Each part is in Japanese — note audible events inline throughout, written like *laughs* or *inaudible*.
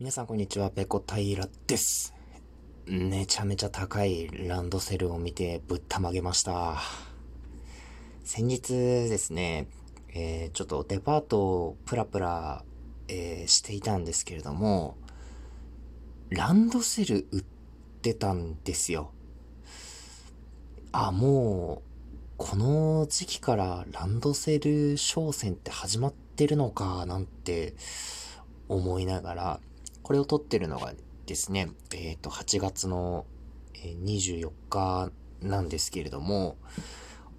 皆さんこんにちは、ペコ平です。めちゃめちゃ高いランドセルを見てぶったまげました。先日ですね、えー、ちょっとデパートをプラプラ、えー、していたんですけれども、ランドセル売ってたんですよ。あ、もう、この時期からランドセル商戦って始まってるのかなんて思いながら、これを撮ってるのがですね、えっ、ー、と、8月の24日なんですけれども、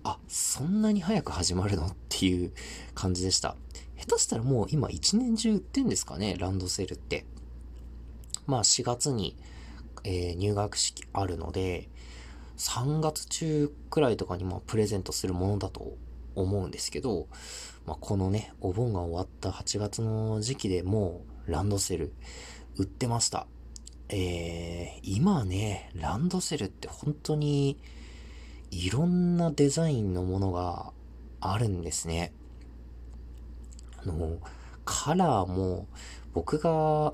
あ、そんなに早く始まるの？っていう *laughs* 感じでした。下手したらもう今一年中売ってんですかね、ランドセルって。まあ4月に、えー、入学式あるので、3月中くらいとかにまプレゼントするものだと思うんですけど、まあ、このね、お盆が終わった8月の時期でもうランドセル売ってました。えー、今ね、ランドセルって本当にいろんなデザインのものがあるんですね。あの、カラーも僕が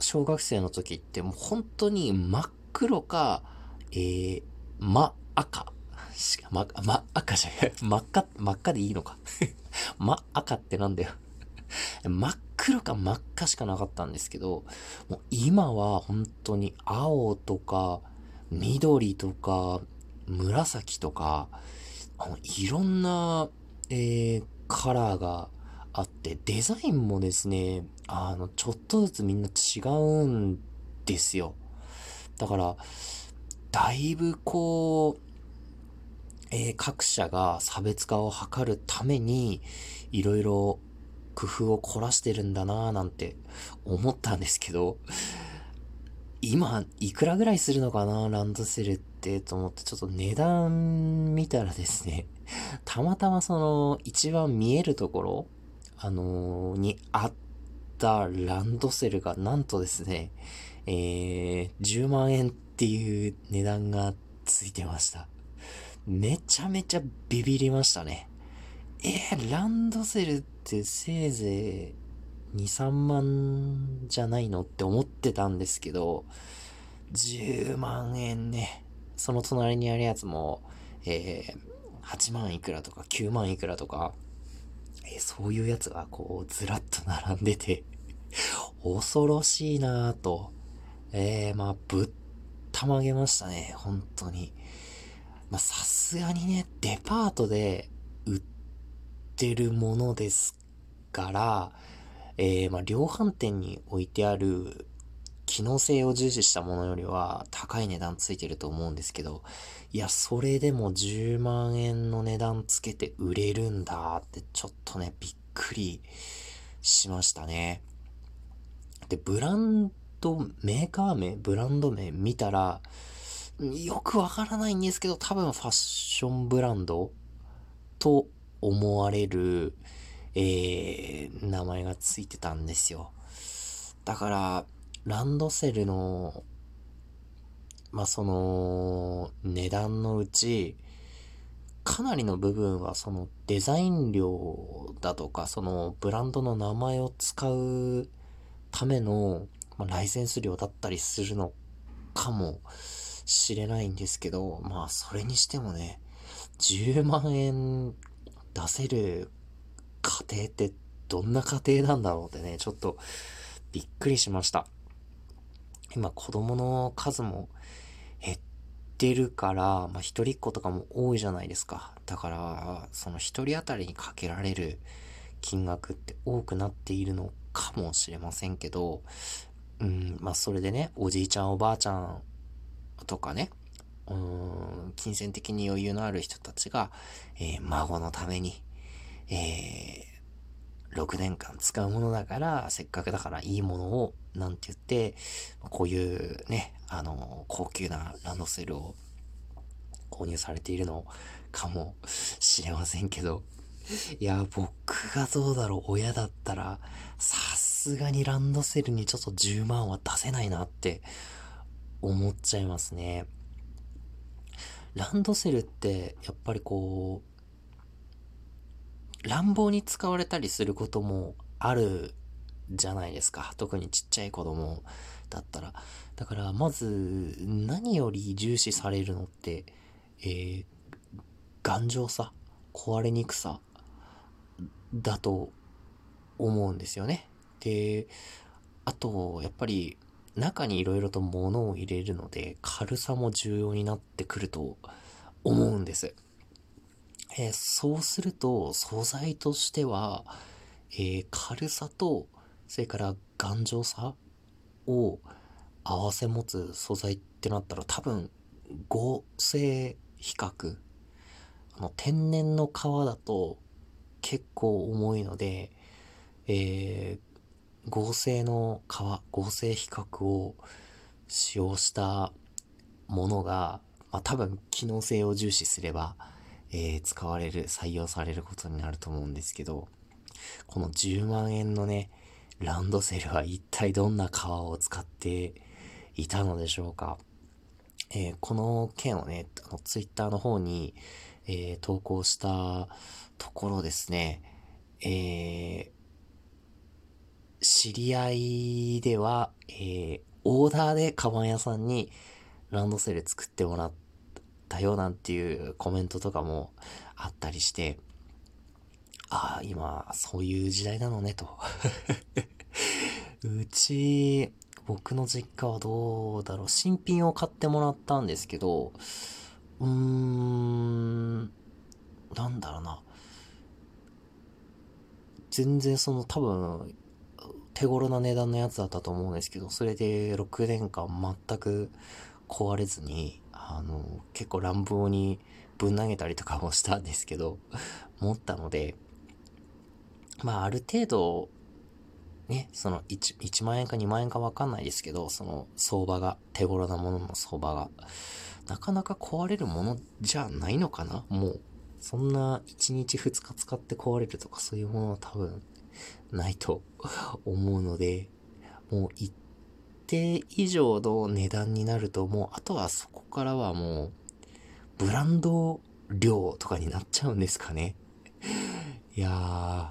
小学生の時ってもう本当に真っ黒か、えー、真赤。真、真赤じゃない。真っ赤、真っ赤でいいのか。*laughs* 真赤ってなんだよ。真っ黒か真っ赤しかなかったんですけど、もう今は本当に青とか、緑とか、紫とか、あの、いろんな、えー、カラーがあって、デザインもですね、あの、ちょっとずつみんな違うんですよ。だから、だいぶこう、えー、各社が差別化を図るために、いろいろ工夫を凝らしてるんだなぁなんて思ったんですけど、今、いくらぐらいするのかなランドセルってと思って、ちょっと値段見たらですね、たまたまその、一番見えるところ、あのー、にあったランドセルが、なんとですね、えー、10万円っていう値段がついてました。めちゃめちゃビビりましたね。えー、ランドセルってせいぜい2、3万じゃないのって思ってたんですけど、10万円ね。その隣にあるやつも、えー、8万いくらとか9万いくらとか、えー、そういうやつがこうずらっと並んでて *laughs* 恐ろしいなぁと、えー、まあ、ぶったまげましたね、本当に。まあ、さすがにね、デパートでてるものですから、えー、まあ、量販店に置いてある機能性を重視したものよりは高い値段ついてると思うんですけど、いや、それでも10万円の値段つけて売れるんだってちょっとね、びっくりしましたね。で、ブランド、メーカー名、ブランド名見たら、よくわからないんですけど、多分ファッションブランドと思われる、えー、名前がついてたんですよ。だから、ランドセルの、まあ、その、値段のうち、かなりの部分はそのデザイン料だとか、そのブランドの名前を使うための、まあ、ライセンス料だったりするのかもしれないんですけど、まあそれにしてもね、10万円出せる家庭ってどんな家庭なんだろうってね、ちょっとびっくりしました。今子供の数も減ってるから、まあ一人っ子とかも多いじゃないですか。だから、その一人当たりにかけられる金額って多くなっているのかもしれませんけど、うん、まあそれでね、おじいちゃんおばあちゃんとかね、金銭的に余裕のある人たちが、えー、孫のために、えー、6年間使うものだから、せっかくだからいいものを、なんて言って、こういうね、あの、高級なランドセルを購入されているのかもしれませんけど、いや、僕がどうだろう、親だったら、さすがにランドセルにちょっと10万は出せないなって思っちゃいますね。ランドセルって、やっぱりこう、乱暴に使われたりすることもあるじゃないですか。特にちっちゃい子供だったら。だから、まず、何より重視されるのって、えー、頑丈さ、壊れにくさ、だと思うんですよね。で、あと、やっぱり、中に色々と物を入れるので、軽さも重要になってくると思うんです。えー、そうすると、素材としては、えー、軽さと、それから頑丈さを合わせ持つ素材ってなったら多分合成比較あの天然の革だと結構重いので、えー、合成の革合成比較を使用したものが、まあ、多分機能性を重視すれば、えー、使われる採用されることになると思うんですけどこの10万円のねランドセルは一体どんな革を使っていたのでしょうか。えー、この件をね、あの、ツイッターの方に、えー、投稿したところですね、えー、知り合いでは、えー、オーダーでカバン屋さんにランドセル作ってもらったよなんていうコメントとかもあったりして、ああ、今、そういう時代なのね、と。*laughs* うち、僕の実家はどうだろう。新品を買ってもらったんですけど、うーん、なんだろうな。全然その多分、手頃な値段のやつだったと思うんですけど、それで6年間全く壊れずに、あの、結構乱暴にぶん投げたりとかもしたんですけど、*laughs* 持ったので、まあある程度、ね、その 1, 1万円か2万円かわかんないですけど、その相場が、手頃なものの相場が、なかなか壊れるものじゃないのかな？もう、そんな1日2日使って壊れるとかそういうものは多分ないと思うので、もう一定以上の値段になると、もうあとはそこからはもう、ブランド量とかになっちゃうんですかね。いやー、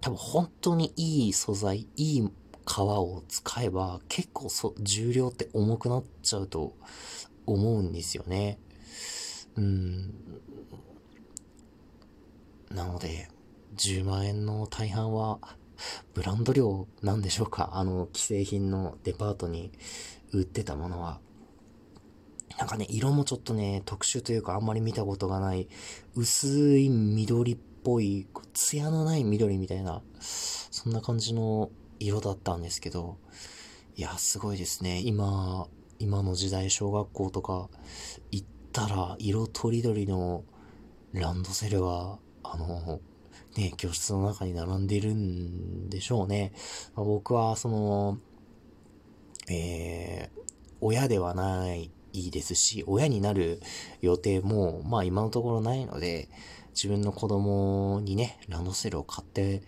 多分本当にいい素材、いい革を使えば結構そ重量って重くなっちゃうと思うんですよね。うん。なので、10万円の大半はブランド量なんでしょうかあの既製品のデパートに売ってたものは。なんかね、色もちょっとね、特殊というかあんまり見たことがない薄い緑っぽい、艶のない緑みたいな、そんな感じの色だったんですけど、いや、すごいですね。今、今の時代、小学校とか行ったら、色とりどりのランドセルが、あの、ね、教室の中に並んでるんでしょうね。まあ、僕は、その、えー、親ではないですし、親になる予定も、まあ今のところないので、自分の子供にね、ランドセルを買って、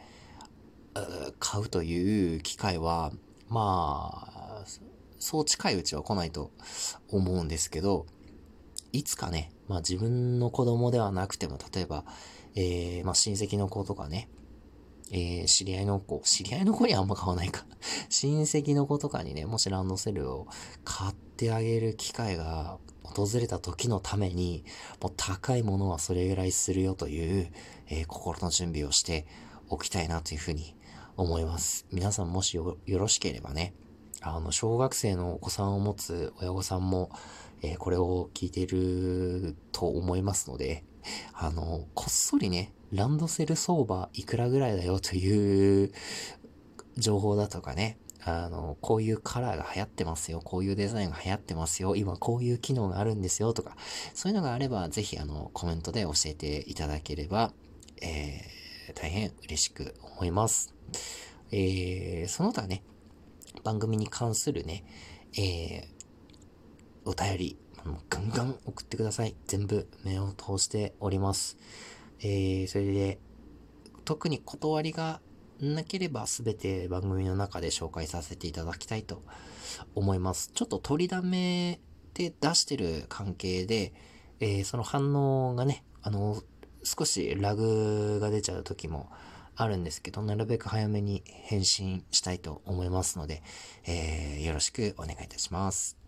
買うという機会は、まあ、そう近いうちは来ないと思うんですけど、いつかね、まあ自分の子供ではなくても、例えば、えー、まあ親戚の子とかね、えー、知り合いの子、知り合いの子にあんま買わないか。*laughs* 親戚の子とかにね、もしランドセルを買ってあげる機会が訪れた時のために、もう高いものはそれぐらいするよという、えー、心の準備をしておきたいなというふうに思います。皆さんもしよろしければね、あの、小学生のお子さんを持つ親御さんも、えー、これを聞いていると思いますので、あの、こっそりね、ランドセル相場いくらぐらいだよという情報だとかね、あの、こういうカラーが流行ってますよ。こういうデザインが流行ってますよ。今こういう機能があるんですよ。とか、そういうのがあれば、ぜひあの、コメントで教えていただければ、えー、大変嬉しく思います。えー、その他ね、番組に関するね、えー、お便り、ガンガン送ってください。全部目を通しております。えー、それで、特に断りがなければ全て番組の中で紹介させていただきたいと思います。ちょっと取りだめで出してる関係で、えー、その反応がね、あの、少しラグが出ちゃう時もあるんですけど、なるべく早めに返信したいと思いますので、えー、よろしくお願いいたします。